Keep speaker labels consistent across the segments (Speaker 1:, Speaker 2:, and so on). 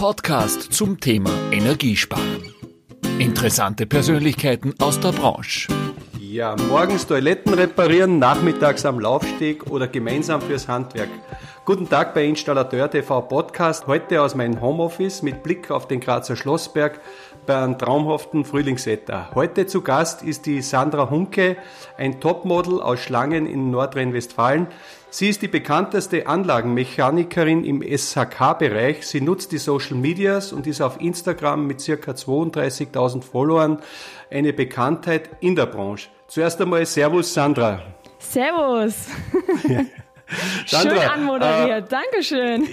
Speaker 1: Podcast zum Thema Energiesparen. Interessante Persönlichkeiten aus der Branche.
Speaker 2: Ja, morgens Toiletten reparieren, nachmittags am Laufsteg oder gemeinsam fürs Handwerk. Guten Tag bei Installateur TV Podcast. Heute aus meinem Homeoffice mit Blick auf den Grazer Schlossberg bei einem traumhaften Frühlingswetter. Heute zu Gast ist die Sandra Hunke, ein Topmodel aus Schlangen in Nordrhein-Westfalen. Sie ist die bekannteste Anlagenmechanikerin im SHK-Bereich. Sie nutzt die Social Medias und ist auf Instagram mit circa 32.000 Followern eine Bekanntheit in der Branche. Zuerst einmal Servus Sandra.
Speaker 3: Servus. Sandra, schön anmoderiert, äh, Dankeschön.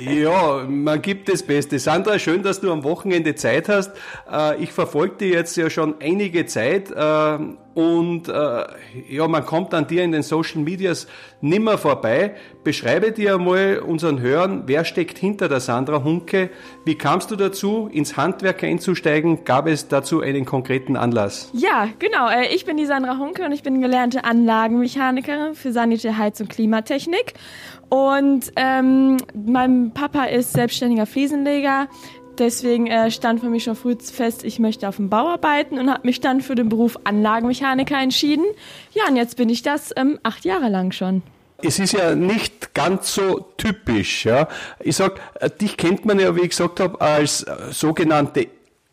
Speaker 2: Ja, man gibt das Beste. Sandra, schön, dass du am Wochenende Zeit hast. Äh, ich verfolge dich jetzt ja schon einige Zeit äh, und äh, ja, man kommt an dir in den Social Medias nimmer vorbei. Beschreibe dir einmal unseren Hörern, wer steckt hinter der Sandra Hunke? Wie kamst du dazu, ins Handwerk einzusteigen? Gab es dazu einen konkreten Anlass?
Speaker 3: Ja, genau. Äh, ich bin die Sandra Hunke und ich bin gelernte Anlagenmechanikerin für Sanitär, Heiz- und Klimatechnik. Und ähm, mein Papa ist selbstständiger Fliesenleger. Deswegen äh, stand für mich schon früh fest, ich möchte auf dem Bau arbeiten und habe mich dann für den Beruf Anlagenmechaniker entschieden. Ja, und jetzt bin ich das ähm, acht Jahre lang schon.
Speaker 2: Es ist ja nicht ganz so typisch. Ja. Ich sag, äh, dich kennt man ja, wie ich gesagt habe, als äh, sogenannte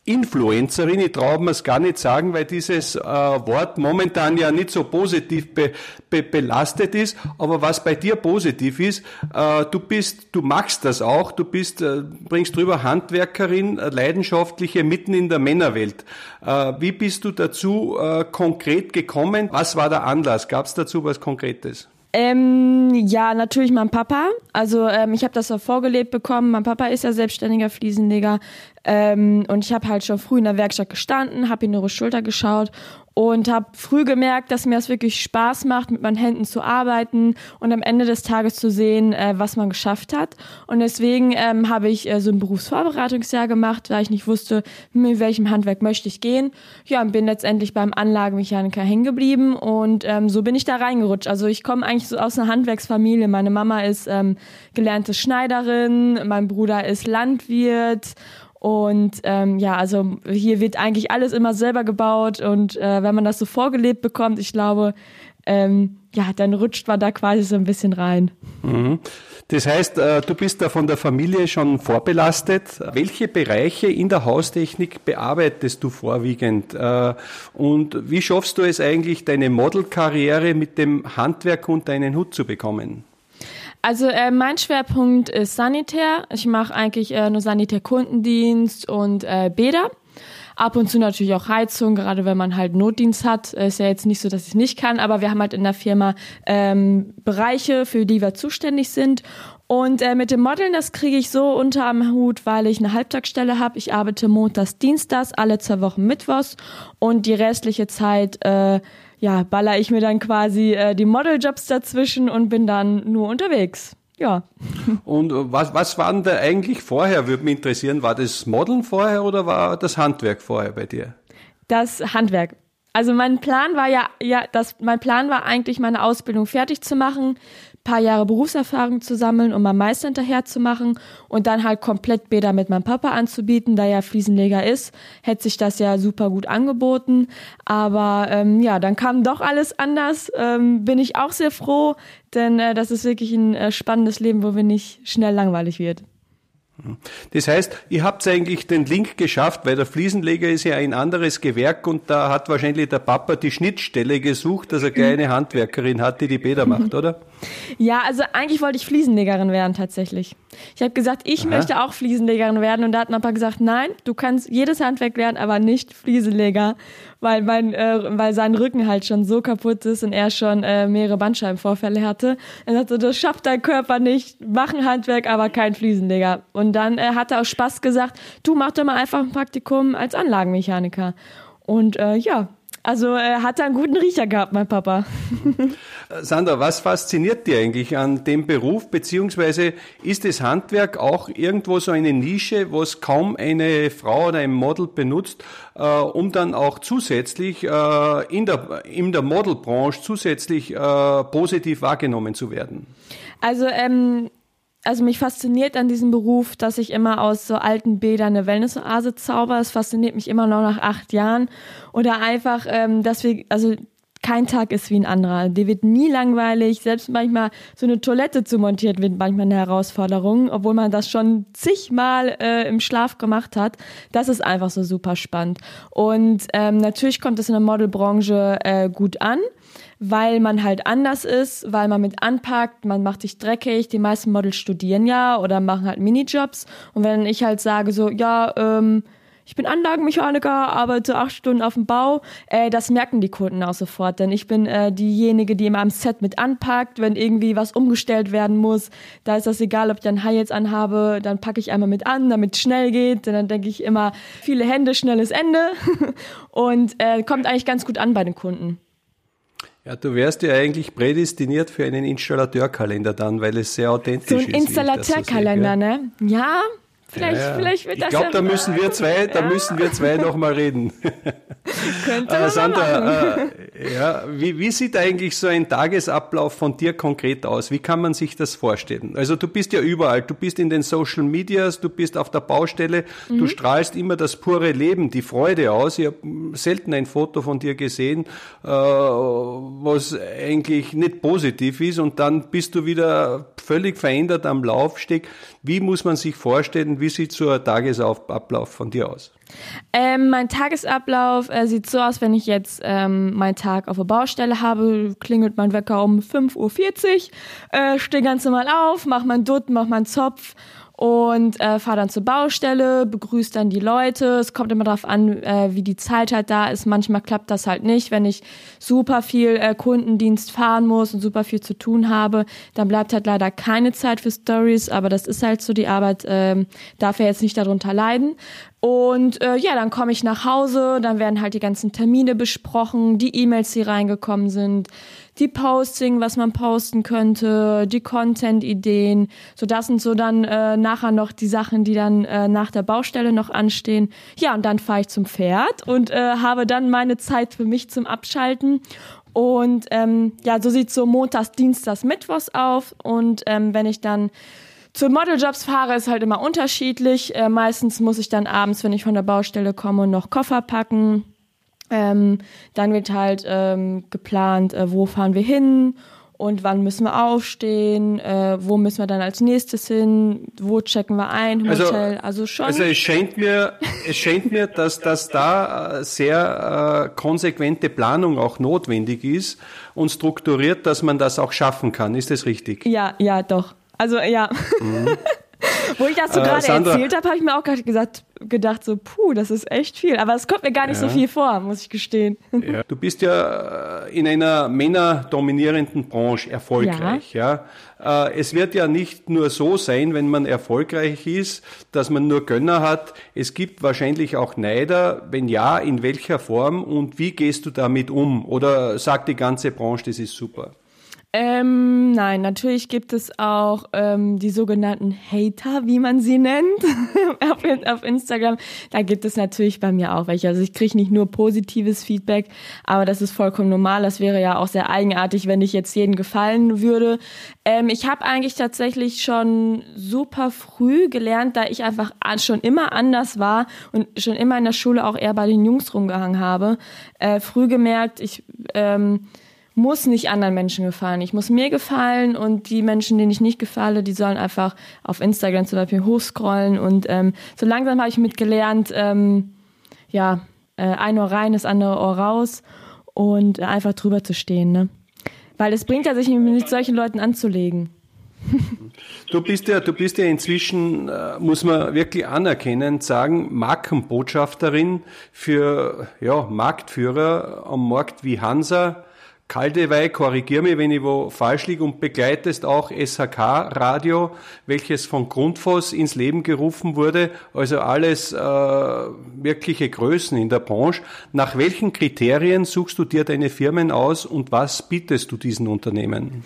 Speaker 2: Influencerin, ich traue mir es gar nicht sagen, weil dieses äh, Wort momentan ja nicht so positiv be, be, belastet ist, aber was bei dir positiv ist, äh, du bist, du machst das auch, du bist, äh, bringst drüber Handwerkerin, äh, leidenschaftliche mitten in der Männerwelt. Äh, wie bist du dazu äh, konkret gekommen? Was war der Anlass? Gab es dazu was Konkretes?
Speaker 3: Ähm, ja, natürlich mein Papa. Also ähm, ich habe das auch vorgelebt bekommen. Mein Papa ist ja selbstständiger Fliesenleger ähm, und ich habe halt schon früh in der Werkstatt gestanden, habe ihn über die Schulter geschaut und habe früh gemerkt, dass mir das wirklich Spaß macht, mit meinen Händen zu arbeiten und am Ende des Tages zu sehen, äh, was man geschafft hat. Und deswegen ähm, habe ich äh, so ein Berufsvorbereitungsjahr gemacht, weil ich nicht wusste, mit welchem Handwerk möchte ich gehen. Ja, und bin letztendlich beim Anlagenmechaniker hängen geblieben und ähm, so bin ich da reingerutscht. Also ich komme eigentlich so aus einer Handwerksfamilie. Meine Mama ist ähm, gelernte Schneiderin, mein Bruder ist Landwirt und ähm, ja, also hier wird eigentlich alles immer selber gebaut und äh, wenn man das so vorgelebt bekommt, ich glaube, ähm, ja, dann rutscht man da quasi so ein bisschen rein.
Speaker 2: Mhm. Das heißt, äh, du bist da von der Familie schon vorbelastet. Welche Bereiche in der Haustechnik bearbeitest du vorwiegend? Äh, und wie schaffst du es eigentlich, deine Modelkarriere mit dem Handwerk unter einen Hut zu bekommen?
Speaker 3: Also äh, mein Schwerpunkt ist Sanitär. Ich mache eigentlich äh, nur Sanitärkundendienst und äh, Bäder. Ab und zu natürlich auch Heizung, gerade wenn man halt Notdienst hat. Ist ja jetzt nicht so, dass ich nicht kann, aber wir haben halt in der Firma ähm, Bereiche, für die wir zuständig sind. Und äh, mit dem Modeln, das kriege ich so unter am Hut, weil ich eine Halbtagsstelle habe. Ich arbeite montags, dienstags, alle zwei Wochen mittwochs und die restliche Zeit äh, ja, baller ich mir dann quasi äh, die Modeljobs dazwischen und bin dann nur unterwegs. Ja.
Speaker 2: Und was, was war denn da eigentlich vorher, würde mich interessieren. War das Modeln vorher oder war das Handwerk vorher bei dir?
Speaker 3: Das Handwerk. Also mein Plan war ja, ja, das, mein Plan war eigentlich, meine Ausbildung fertig zu machen, paar Jahre Berufserfahrung zu sammeln, um meinen Meister hinterher zu machen und dann halt komplett Bäder mit meinem Papa anzubieten, da er Fliesenleger ist, hätte sich das ja super gut angeboten. Aber ähm, ja, dann kam doch alles anders. Ähm, bin ich auch sehr froh, denn äh, das ist wirklich ein äh, spannendes Leben, wo wir nicht schnell langweilig wird.
Speaker 2: Das heißt, ihr habt eigentlich den Link geschafft, weil der Fliesenleger ist ja ein anderes Gewerk und da hat wahrscheinlich der Papa die Schnittstelle gesucht, dass er kleine Handwerkerin hat, die die Bäder macht, oder?
Speaker 3: Ja, also eigentlich wollte ich Fliesenlegerin werden tatsächlich. Ich habe gesagt, ich Aha. möchte auch Fliesenlegerin werden und da hat mein Papa gesagt, nein, du kannst jedes Handwerk lernen, aber nicht Fliesenleger, weil mein, äh, weil sein Rücken halt schon so kaputt ist und er schon äh, mehrere Bandscheibenvorfälle hatte. Er sagte, das schafft dein Körper nicht, mach ein Handwerk, aber kein Fliesenleger. Und dann äh, hat er aus Spaß gesagt, du mach doch mal einfach ein Praktikum als Anlagenmechaniker. Und äh, ja, also er hat einen guten Riecher gehabt, mein Papa.
Speaker 2: Sandra, was fasziniert dir eigentlich an dem Beruf, beziehungsweise ist das Handwerk auch irgendwo so eine Nische, was kaum eine Frau oder ein Model benutzt, äh, um dann auch zusätzlich äh, in der, in der Modelbranche zusätzlich äh, positiv wahrgenommen zu werden?
Speaker 3: Also ähm, also mich fasziniert an diesem Beruf, dass ich immer aus so alten Bädern eine Wellnessoase zauber. Es fasziniert mich immer noch nach acht Jahren. Oder einfach, ähm, dass wir, also kein Tag ist wie ein anderer. Die wird nie langweilig. Selbst manchmal so eine Toilette zu montieren wird manchmal eine Herausforderung, obwohl man das schon zigmal äh, im Schlaf gemacht hat. Das ist einfach so super spannend. Und ähm, natürlich kommt es in der Modelbranche äh, gut an weil man halt anders ist, weil man mit anpackt, man macht sich dreckig. Die meisten Models studieren ja oder machen halt Minijobs. Und wenn ich halt sage so, ja, ähm, ich bin Anlagenmechaniker, arbeite acht Stunden auf dem Bau. Äh, das merken die Kunden auch sofort, denn ich bin äh, diejenige, die immer am Set mit anpackt, wenn irgendwie was umgestellt werden muss. Da ist das egal, ob ich ein High jetzt anhabe, dann packe ich einmal mit an, damit es schnell geht. Denn dann denke ich immer, viele Hände, schnelles Ende. Und äh, kommt eigentlich ganz gut an bei den Kunden.
Speaker 2: Ja, du wärst ja eigentlich prädestiniert für einen Installateurkalender dann, weil es sehr authentisch ist.
Speaker 3: So ein Installateurkalender, so ne? Ja, Vielleicht, ja, vielleicht wird
Speaker 2: das Ich glaube, da müssen wir zwei, da müssen wir zwei noch mal reden.
Speaker 3: Könnte äh, Sandra,
Speaker 2: äh, ja, wie, wie sieht eigentlich so ein Tagesablauf von dir konkret aus? Wie kann man sich das vorstellen? Also du bist ja überall, du bist in den Social Medias, du bist auf der Baustelle, mhm. du strahlst immer das pure Leben, die Freude aus. Ich habe selten ein Foto von dir gesehen, äh, was eigentlich nicht positiv ist und dann bist du wieder völlig verändert am Laufsteg. Wie muss man sich vorstellen, wie sieht so ein Tagesablauf von dir aus?
Speaker 3: Ähm, mein Tagesablauf äh, sieht so aus, wenn ich jetzt ähm, meinen Tag auf der Baustelle habe, klingelt mein Wecker um 5.40 Uhr, äh, stehe ganz normal auf, mach meinen Dutt, mach meinen Zopf und äh, fahre dann zur Baustelle, begrüße dann die Leute. Es kommt immer darauf an, äh, wie die Zeit halt da ist. Manchmal klappt das halt nicht. Wenn ich super viel äh, Kundendienst fahren muss und super viel zu tun habe, dann bleibt halt leider keine Zeit für Stories. Aber das ist halt so die Arbeit, äh, darf er jetzt nicht darunter leiden. Und äh, ja, dann komme ich nach Hause, dann werden halt die ganzen Termine besprochen, die E-Mails, die reingekommen sind, die Posting, was man posten könnte, die Content-Ideen. So das sind so dann äh, nachher noch die Sachen, die dann äh, nach der Baustelle noch anstehen. Ja, und dann fahre ich zum Pferd und äh, habe dann meine Zeit für mich zum Abschalten. Und ähm, ja, so sieht so Montags, Dienstags, Mittwochs auf. Und ähm, wenn ich dann zu Modeljobs fahre, ist halt immer unterschiedlich. Äh, meistens muss ich dann abends, wenn ich von der Baustelle komme, noch Koffer packen. Ähm, dann wird halt ähm, geplant, äh, wo fahren wir hin und wann müssen wir aufstehen, äh, wo müssen wir dann als nächstes hin, wo checken wir ein,
Speaker 2: Hotel, also, also schon. Also es scheint mir, es scheint mir, dass, dass da äh, sehr äh, konsequente Planung auch notwendig ist und strukturiert, dass man das auch schaffen kann. Ist das richtig?
Speaker 3: Ja, ja, doch. Also ja. Mhm. Wo ich das so äh, gerade erzählt habe, habe ich mir auch gerade gesagt, gedacht so, puh, das ist echt viel. Aber es kommt mir gar nicht ja. so viel vor, muss ich gestehen.
Speaker 2: Ja. Du bist ja äh, in einer männerdominierenden Branche erfolgreich. Ja. ja. Äh, es wird ja nicht nur so sein, wenn man erfolgreich ist, dass man nur Gönner hat. Es gibt wahrscheinlich auch Neider. Wenn ja, in welcher Form und wie gehst du damit um? Oder sagt die ganze Branche, das ist super?
Speaker 3: Ähm, nein, natürlich gibt es auch ähm, die sogenannten Hater, wie man sie nennt, auf, auf, Instagram. Da gibt es natürlich bei mir auch welche. Also ich kriege nicht nur positives Feedback, aber das ist vollkommen normal. Das wäre ja auch sehr eigenartig, wenn ich jetzt jedem gefallen würde. Ähm, ich habe eigentlich tatsächlich schon super früh gelernt, da ich einfach schon immer anders war und schon immer in der Schule auch eher bei den Jungs rumgehangen habe. Äh, früh gemerkt, ich ähm, muss nicht anderen Menschen gefallen. Ich muss mir gefallen und die Menschen, denen ich nicht gefalle, die sollen einfach auf Instagram zum Beispiel hochscrollen und ähm, so langsam habe ich mitgelernt, ähm, ja, äh, ein Ohr rein, das andere Ohr raus und einfach drüber zu stehen, ne? Weil es bringt ja sich nicht solchen Leuten anzulegen.
Speaker 2: Du bist ja, du bist ja inzwischen, äh, muss man wirklich anerkennen, sagen, Markenbotschafterin für ja, Marktführer am Markt wie Hansa, Kaldewey, korrigier mich, wenn ich wo falsch liege, und begleitest auch SHK-Radio, welches von Grundfos ins Leben gerufen wurde, also alles äh, wirkliche Größen in der Branche. Nach welchen Kriterien suchst du dir deine Firmen aus und was bietest du diesen Unternehmen?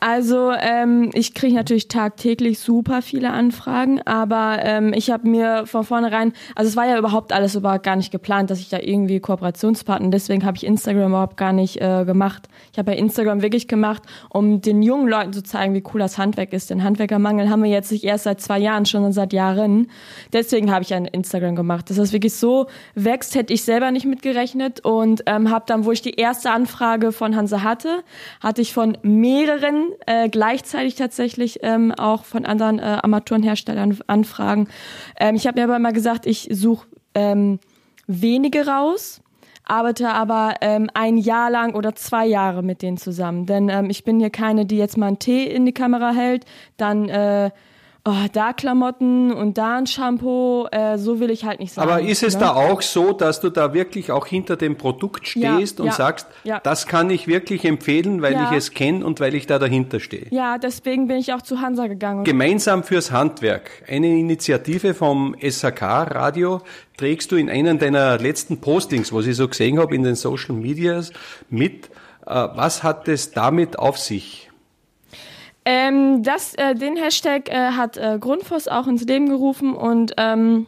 Speaker 3: Also ähm, ich kriege natürlich tagtäglich super viele Anfragen, aber ähm, ich habe mir von vornherein, also es war ja überhaupt alles überhaupt gar nicht geplant, dass ich da irgendwie Kooperationspartner, deswegen habe ich Instagram überhaupt gar nicht äh, gemacht gemacht. Ich habe bei Instagram wirklich gemacht, um den jungen Leuten zu zeigen, wie cool das Handwerk ist. Den Handwerkermangel haben wir jetzt nicht erst seit zwei Jahren, schon seit Jahren. Deswegen habe ich ein Instagram gemacht. Dass das wirklich so wächst, hätte ich selber nicht mitgerechnet und ähm, habe dann, wo ich die erste Anfrage von Hansa hatte, hatte ich von mehreren äh, gleichzeitig tatsächlich ähm, auch von anderen äh, Armaturenherstellern Anfragen. Ähm, ich habe mir aber immer gesagt, ich suche ähm, wenige raus, arbeite aber ähm, ein Jahr lang oder zwei Jahre mit denen zusammen. Denn ähm, ich bin hier keine, die jetzt mal einen Tee in die Kamera hält, dann äh, oh, da Klamotten und da ein Shampoo, äh, so will ich halt nicht sein.
Speaker 2: Aber ist es ne? da auch so, dass du da wirklich auch hinter dem Produkt stehst ja, und ja, sagst, ja. das kann ich wirklich empfehlen, weil ich es kenne und weil ich da dahinter stehe?
Speaker 3: Ja, deswegen bin ich auch zu Hansa gegangen.
Speaker 2: Gemeinsam fürs Handwerk, eine Initiative vom SHK Radio, trägst du in einem deiner letzten Postings, was ich so gesehen habe in den Social Medias, mit. Äh, was hat es damit auf sich?
Speaker 3: Ähm, das, äh, den Hashtag äh, hat äh, Grundfos auch ins Leben gerufen und ähm,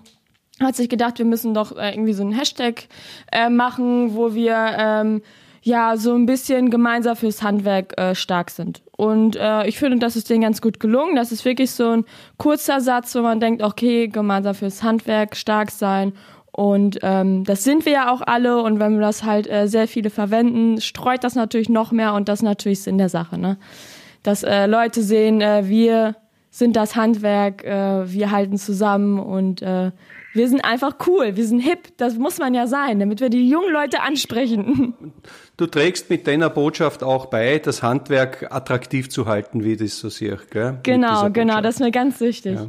Speaker 3: hat sich gedacht, wir müssen doch äh, irgendwie so einen Hashtag äh, machen, wo wir ähm, ja so ein bisschen gemeinsam fürs Handwerk äh, stark sind. Und äh, ich finde, das ist denen ganz gut gelungen. Das ist wirklich so ein kurzer Satz, wo man denkt, okay, gemeinsam fürs Handwerk stark sein. Und ähm, das sind wir ja auch alle. Und wenn wir das halt äh, sehr viele verwenden, streut das natürlich noch mehr und das natürlich Sinn der Sache. Ne? Dass äh, Leute sehen, äh, wir sind das Handwerk, äh, wir halten zusammen und äh, wir sind einfach cool, wir sind hip, das muss man ja sein, damit wir die jungen Leute ansprechen.
Speaker 2: Du trägst mit deiner Botschaft auch bei, das Handwerk attraktiv zu halten, wie das so sieht. Gell?
Speaker 3: Genau, genau, das ist mir ganz wichtig. Ja.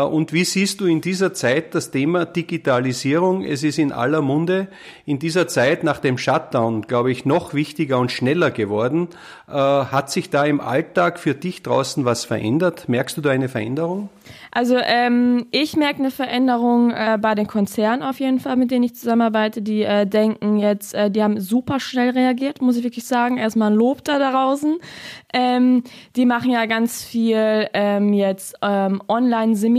Speaker 2: Und wie siehst du in dieser Zeit das Thema Digitalisierung? Es ist in aller Munde. In dieser Zeit nach dem Shutdown, glaube ich, noch wichtiger und schneller geworden. Äh, hat sich da im Alltag für dich draußen was verändert? Merkst du da eine Veränderung?
Speaker 3: Also ähm, ich merke eine Veränderung äh, bei den Konzernen auf jeden Fall, mit denen ich zusammenarbeite. Die äh, denken jetzt, äh, die haben super schnell reagiert, muss ich wirklich sagen. Erstmal ein Lob da draußen. Ähm, die machen ja ganz viel ähm, jetzt ähm,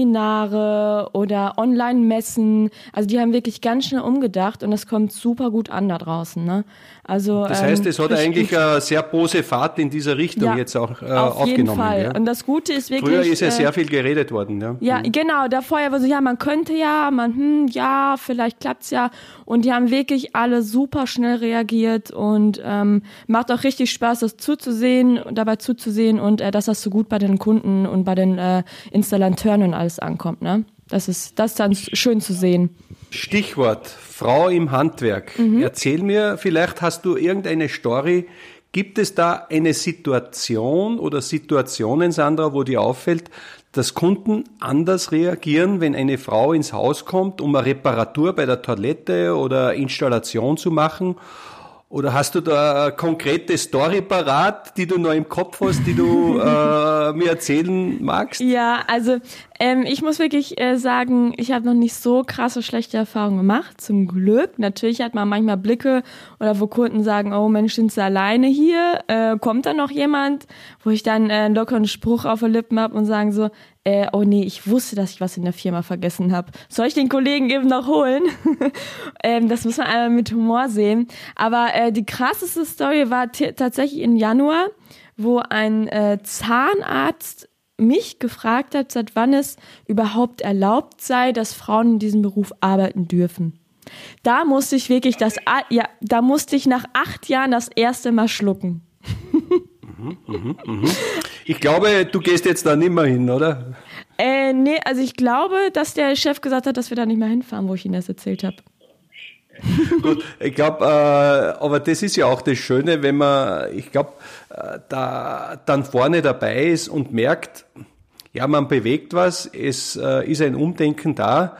Speaker 3: Online-Seminare oder Online-Messen. Also die haben wirklich ganz schnell umgedacht und das kommt super gut an da draußen. Ne? Also,
Speaker 2: das heißt, ähm, es hat eigentlich eine sehr große Fahrt in dieser Richtung ja, jetzt auch äh, auf aufgenommen. Jeden Fall.
Speaker 3: Ja. Und das Gute ist wirklich.
Speaker 2: Früher ist ja äh, sehr viel geredet worden. Ja,
Speaker 3: ja mhm. genau. Da vorher war so, ja, man könnte ja, man, hm, ja, vielleicht klappt's ja. Und die haben wirklich alle super schnell reagiert und ähm, macht auch richtig Spaß, das zuzusehen, dabei zuzusehen und äh, dass das so gut bei den Kunden und bei den äh, Installateuren und alles ankommt. Ne? Das ist das ist dann schön zu sehen.
Speaker 2: Stichwort Frau im Handwerk. Mhm. Erzähl mir, vielleicht hast du irgendeine Story. Gibt es da eine Situation oder Situationen, Sandra, wo dir auffällt, dass Kunden anders reagieren, wenn eine Frau ins Haus kommt, um eine Reparatur bei der Toilette oder Installation zu machen? Oder hast du da eine konkrete Story parat, die du noch im Kopf hast, die du äh, mir erzählen magst?
Speaker 3: Ja, also ähm, ich muss wirklich äh, sagen, ich habe noch nicht so krasse schlechte Erfahrungen gemacht, zum Glück. Natürlich hat man manchmal Blicke oder wo Kunden sagen, oh Mensch, sind sie alleine hier? Äh, kommt da noch jemand? Wo ich dann äh, einen lockeren Spruch auf den Lippen habe und sagen so, äh, oh nee, ich wusste, dass ich was in der Firma vergessen habe. Soll ich den Kollegen eben noch holen? ähm, das muss man einmal mit Humor sehen. Aber äh, die krasseste Story war tatsächlich im Januar, wo ein äh, Zahnarzt mich gefragt hat, seit wann es überhaupt erlaubt sei, dass Frauen in diesem Beruf arbeiten dürfen. Da musste ich wirklich das, ja, da musste ich nach acht Jahren das erste Mal schlucken.
Speaker 2: Mhm, mhm, mhm. Ich glaube, du gehst jetzt da nicht mehr hin, oder?
Speaker 3: Äh, nee, also ich glaube, dass der Chef gesagt hat, dass wir da nicht mehr hinfahren, wo ich Ihnen das erzählt habe.
Speaker 2: Gut, ich glaube, äh, aber das ist ja auch das Schöne, wenn man, ich glaube, äh, da dann vorne dabei ist und merkt, ja, man bewegt was, es äh, ist ein Umdenken da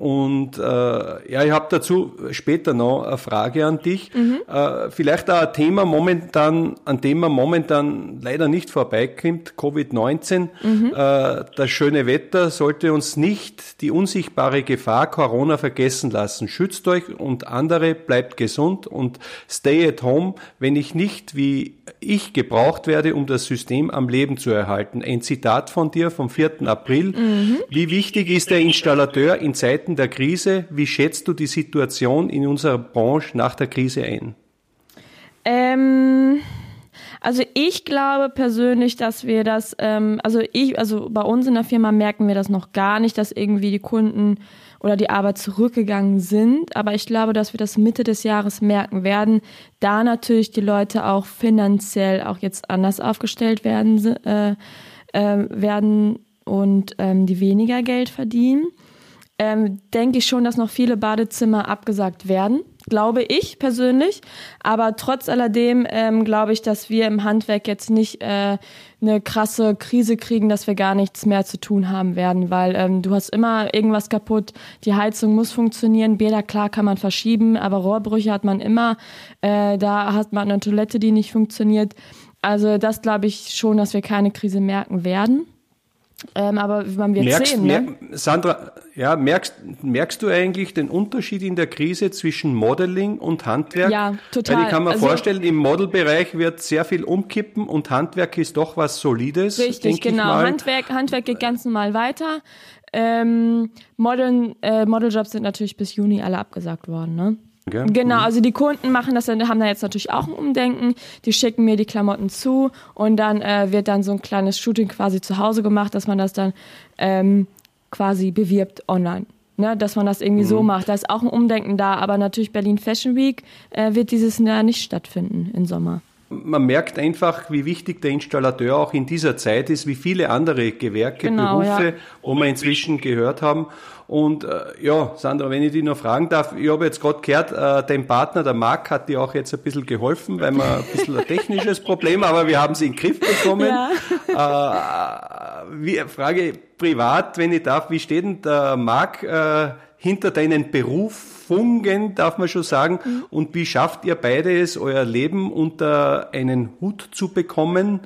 Speaker 2: und äh, ja, ich habe dazu später noch eine Frage an dich. Mhm. Äh, vielleicht auch ein Thema momentan, an dem man momentan leider nicht vorbeikommt, Covid-19. Mhm. Äh, das schöne Wetter sollte uns nicht die unsichtbare Gefahr Corona vergessen lassen. Schützt euch und andere, bleibt gesund und stay at home, wenn ich nicht wie ich gebraucht werde, um das System am Leben zu erhalten. Ein Zitat von dir vom 4. April. Mhm. Wie wichtig ist der Installateur in Zeiten Zeiten der Krise, wie schätzt du die Situation in unserer Branche nach der Krise ein?
Speaker 3: Ähm, also ich glaube persönlich, dass wir das, ähm, also ich, also bei uns in der Firma merken wir das noch gar nicht, dass irgendwie die Kunden oder die Arbeit zurückgegangen sind. Aber ich glaube, dass wir das Mitte des Jahres merken werden, da natürlich die Leute auch finanziell auch jetzt anders aufgestellt werden, äh, äh, werden und ähm, die weniger Geld verdienen. Ähm, denke ich schon, dass noch viele Badezimmer abgesagt werden glaube ich persönlich. Aber trotz alledem ähm, glaube ich, dass wir im Handwerk jetzt nicht äh, eine krasse Krise kriegen, dass wir gar nichts mehr zu tun haben werden, weil ähm, du hast immer irgendwas kaputt. Die Heizung muss funktionieren. Bäder, klar, kann man verschieben, aber Rohrbrüche hat man immer. Äh, da hat man eine Toilette, die nicht funktioniert. Also das glaube ich schon, dass wir keine Krise merken werden. Ähm, aber man wird merkst, sehen. Ne?
Speaker 2: Sandra, ja, merkst, merkst du eigentlich den Unterschied in der Krise zwischen Modeling und Handwerk?
Speaker 3: Ja, total.
Speaker 2: Weil ich kann mir also, vorstellen, im Modelbereich wird sehr viel umkippen und Handwerk ist doch was Solides.
Speaker 3: Richtig, genau. Handwerk, Handwerk geht ganz normal weiter. Ähm, Modern, äh, Modeljobs sind natürlich bis Juni alle abgesagt worden. Ne? Gell? Genau, mhm. also die Kunden machen das dann, haben da jetzt natürlich auch ein Umdenken. Die schicken mir die Klamotten zu und dann äh, wird dann so ein kleines Shooting quasi zu Hause gemacht, dass man das dann ähm, quasi bewirbt online. Ne, dass man das irgendwie mhm. so macht. Da ist auch ein Umdenken da, aber natürlich Berlin Fashion Week äh, wird dieses Jahr nicht stattfinden im Sommer
Speaker 2: man merkt einfach, wie wichtig der Installateur auch in dieser Zeit ist, wie viele andere Gewerke, genau, Berufe, ja. wo wir inzwischen gehört haben. Und äh, ja, Sandra, wenn ich dich noch fragen darf, ich habe jetzt gerade gehört, äh, dein Partner, der Marc, hat dir auch jetzt ein bisschen geholfen, weil wir ein bisschen ein technisches Problem, aber wir haben sie in den Griff bekommen. Ja. Äh, wie, Frage privat, wenn ich darf, wie steht denn der Marc äh, hinter deinen Berufungen, darf man schon sagen, mhm. und wie schafft ihr beide es, euer Leben unter einen Hut zu bekommen?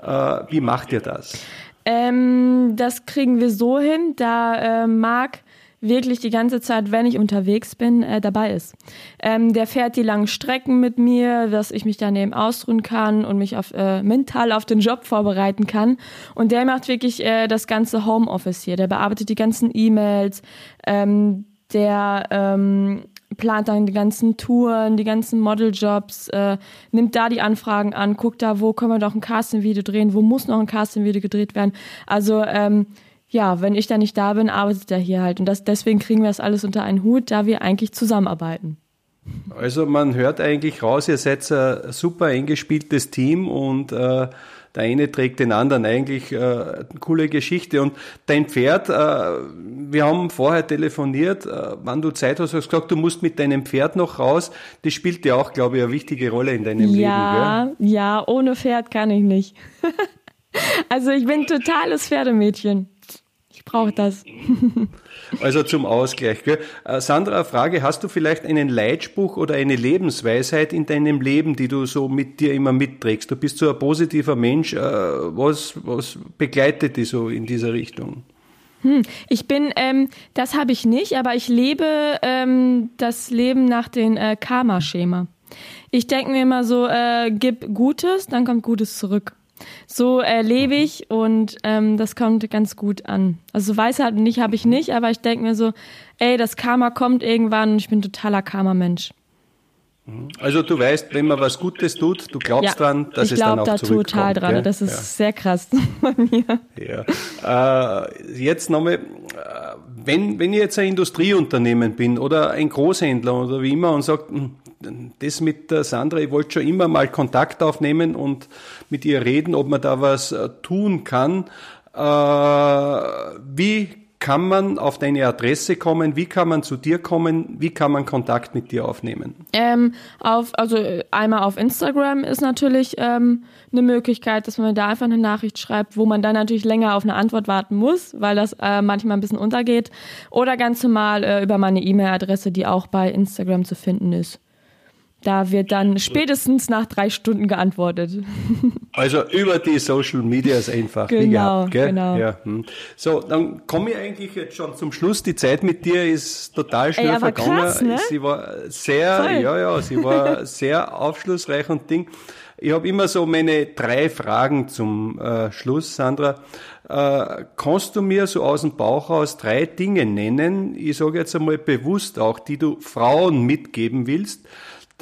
Speaker 2: Äh, wie macht ihr das?
Speaker 3: Ähm, das kriegen wir so hin, da äh, Marc wirklich die ganze Zeit, wenn ich unterwegs bin, äh, dabei ist. Ähm, der fährt die langen Strecken mit mir, dass ich mich daneben ausruhen kann und mich auf, äh, mental auf den Job vorbereiten kann. Und der macht wirklich äh, das ganze Homeoffice hier. Der bearbeitet die ganzen E-Mails, ähm, der ähm, plant dann die ganzen Touren, die ganzen Modeljobs, äh, nimmt da die Anfragen an, guckt da, wo können wir doch ein Casting-Video drehen, wo muss noch ein Casting-Video gedreht werden. Also ähm, ja, wenn ich da nicht da bin, arbeitet er hier halt. Und das, deswegen kriegen wir das alles unter einen Hut, da wir eigentlich zusammenarbeiten.
Speaker 2: Also man hört eigentlich raus, ihr seid ein super eingespieltes Team und äh, der eine trägt den anderen. Eigentlich äh, coole Geschichte. Und dein Pferd, äh, wir haben vorher telefoniert, äh, wann du Zeit hast, hast du gesagt, du musst mit deinem Pferd noch raus. Das spielt ja auch, glaube ich, eine wichtige Rolle in deinem
Speaker 3: ja,
Speaker 2: Leben.
Speaker 3: Ja, ja, ohne Pferd kann ich nicht. also ich bin totales Pferdemädchen. Ich brauche das.
Speaker 2: Also zum Ausgleich. Gell? Äh, Sandra, Frage, hast du vielleicht einen Leitspruch oder eine Lebensweisheit in deinem Leben, die du so mit dir immer mitträgst? Du bist so ein positiver Mensch. Äh, was, was begleitet dich so in dieser Richtung?
Speaker 3: Hm, ich bin, ähm, das habe ich nicht, aber ich lebe ähm, das Leben nach dem äh, Karma-Schema. Ich denke mir immer so, äh, gib Gutes, dann kommt Gutes zurück. So erlebe mhm. ich und ähm, das kommt ganz gut an. Also Weisheit nicht habe ich nicht, aber ich denke mir so, ey, das Karma kommt irgendwann und ich bin totaler Karma-Mensch.
Speaker 2: Mhm. Also du weißt, wenn man was Gutes tut, du glaubst ja, dran, dass es dann auch zurückkommt. Ich glaube da total dran.
Speaker 3: Gell? Das ist ja. sehr krass bei mir.
Speaker 2: Ja. Äh, jetzt nochmal, äh, wenn, wenn ich jetzt ein Industrieunternehmen bin oder ein Großhändler oder wie immer und sagt, hm, das mit der Sandra, ich wollte schon immer mal Kontakt aufnehmen und mit ihr reden, ob man da was äh, tun kann. Äh, wie kann man auf deine Adresse kommen? Wie kann man zu dir kommen? Wie kann man Kontakt mit dir aufnehmen?
Speaker 3: Ähm, auf, also einmal auf Instagram ist natürlich ähm, eine Möglichkeit, dass man da einfach eine Nachricht schreibt, wo man dann natürlich länger auf eine Antwort warten muss, weil das äh, manchmal ein bisschen untergeht. Oder ganz normal äh, über meine E-Mail-Adresse, die auch bei Instagram zu finden ist. Da wird dann spätestens nach drei Stunden geantwortet.
Speaker 2: Also über die Social Medias einfach.
Speaker 3: Genau, gehabt, genau.
Speaker 2: Ja, hm. So, dann komme ich eigentlich jetzt schon zum Schluss. Die Zeit mit dir ist total schnell Ey, vergangen. Krass, ne? Sie war sehr, Voll. ja, ja, sie war sehr aufschlussreich und Ding. Ich habe immer so meine drei Fragen zum äh, Schluss, Sandra. Äh, kannst du mir so aus dem Bauch aus drei Dinge nennen, ich sage jetzt einmal bewusst auch, die du Frauen mitgeben willst,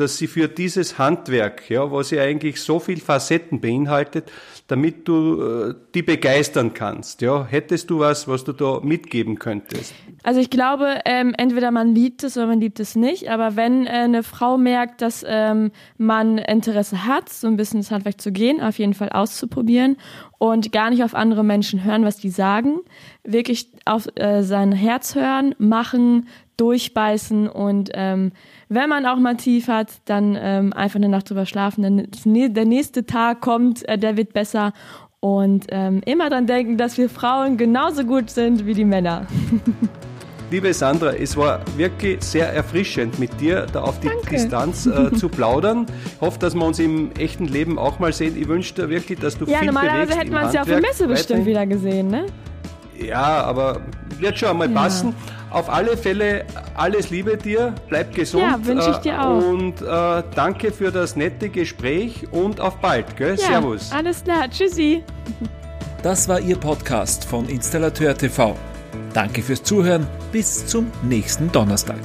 Speaker 2: dass sie für dieses Handwerk, ja, was ja eigentlich so viel Facetten beinhaltet, damit du äh, die begeistern kannst. Ja, hättest du was, was du da mitgeben könntest?
Speaker 3: Also ich glaube, ähm, entweder man liebt es oder man liebt es nicht. Aber wenn äh, eine Frau merkt, dass ähm, man Interesse hat, so ein bisschen ins Handwerk zu gehen, auf jeden Fall auszuprobieren und gar nicht auf andere Menschen hören, was die sagen, wirklich auf äh, sein Herz hören, machen, durchbeißen und ähm, wenn man auch mal tief hat, dann ähm, einfach eine Nacht drüber schlafen. Denn der nächste Tag kommt, äh, der wird besser und ähm, immer dran denken, dass wir Frauen genauso gut sind wie die Männer.
Speaker 2: Liebe Sandra, es war wirklich sehr erfrischend, mit dir da auf die Danke. Distanz äh, zu plaudern. Ich hoffe, dass wir uns im echten Leben auch mal sehen. Ich wünsche dir wirklich, dass du ja, viel
Speaker 3: normalerweise hätten wir uns ja auf der Messe bestimmt wieder gesehen, ne?
Speaker 2: Ja, aber wird schon einmal ja. passen. Auf alle Fälle alles Liebe dir, bleib gesund.
Speaker 3: Ja, wünsche ich dir äh, auch.
Speaker 2: Und äh, danke für das nette Gespräch und auf bald, gell? Ja, Servus.
Speaker 3: Alles klar, tschüssi.
Speaker 1: Das war Ihr Podcast von Installateur TV. Danke fürs Zuhören, bis zum nächsten Donnerstag.